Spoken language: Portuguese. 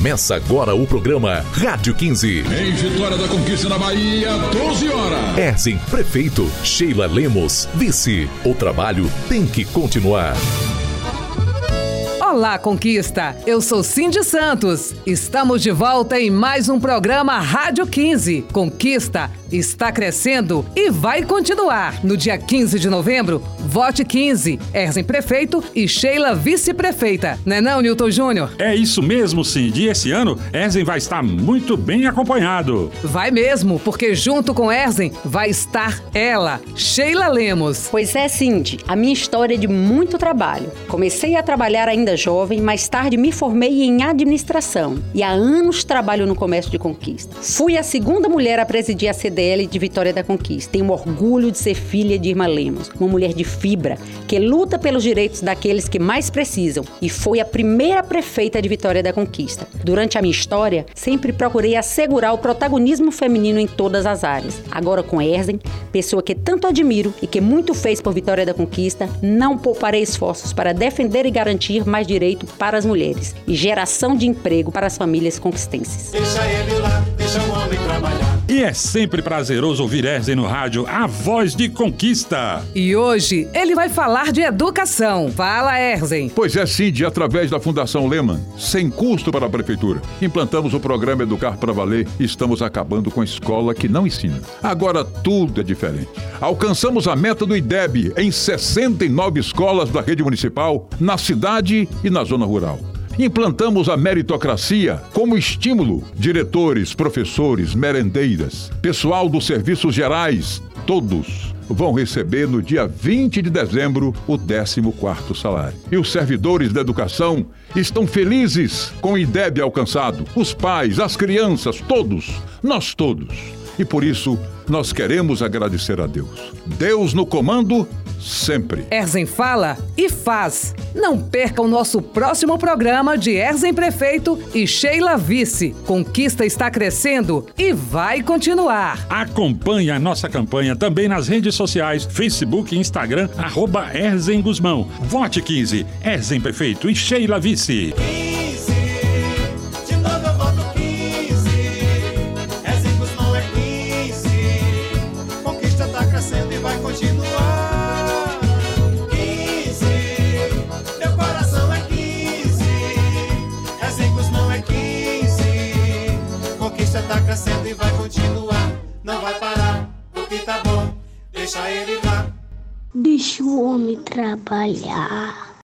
Começa agora o programa Rádio 15. Em Vitória da Conquista na Bahia, 12 horas. Erzin, prefeito. Sheila Lemos, vice. O trabalho tem que continuar. Olá, Conquista! Eu sou Cindy Santos. Estamos de volta em mais um programa Rádio 15. Conquista está crescendo e vai continuar. No dia 15 de novembro, vote 15. Erzen prefeito e Sheila vice-prefeita. Não é não, Newton Júnior? É isso mesmo, Cindy. E esse ano, Erzen vai estar muito bem acompanhado. Vai mesmo, porque junto com Erzen vai estar ela, Sheila Lemos. Pois é, Cindy. A minha história é de muito trabalho. Comecei a trabalhar ainda jovem, mais tarde me formei em administração e há anos trabalho no comércio de conquista. Fui a segunda mulher a presidir a CDL de Vitória da Conquista. Tenho orgulho de ser filha de Irma Lemos, uma mulher de fibra que luta pelos direitos daqueles que mais precisam e foi a primeira prefeita de Vitória da Conquista. Durante a minha história, sempre procurei assegurar o protagonismo feminino em todas as áreas. Agora com Erzen, pessoa que tanto admiro e que muito fez por Vitória da Conquista, não pouparei esforços para defender e garantir mais direito para as mulheres e geração de emprego para as famílias conquistenses. Deixa ele lá, deixa o homem trabalhar. E é sempre prazeroso ouvir Erzen no rádio, a voz de conquista. E hoje ele vai falar de educação. Fala, Erzen. Pois é, Cindy, através da Fundação Lehman, sem custo para a Prefeitura, implantamos o programa Educar para Valer e estamos acabando com a escola que não ensina. Agora tudo é diferente. Alcançamos a meta do IDEB em 69 escolas da rede municipal, na cidade e na zona rural. Implantamos a meritocracia como estímulo. Diretores, professores, merendeiras, pessoal dos serviços gerais, todos vão receber no dia 20 de dezembro o 14º salário. E os servidores da educação estão felizes com o IDEB alcançado. Os pais, as crianças, todos, nós todos. E por isso, nós queremos agradecer a Deus. Deus no comando, sempre. Erzen fala e faz. Não perca o nosso próximo programa de Erzen Prefeito e Sheila Vice. Conquista está crescendo e vai continuar. Acompanhe a nossa campanha também nas redes sociais, Facebook e Instagram, arroba Erzen Guzmão. Vote 15, Erzen Prefeito e Sheila Vice. Crescendo e vai continuar. Não vai parar, porque tá bom. Deixa ele lá. Deixa o homem trabalhar.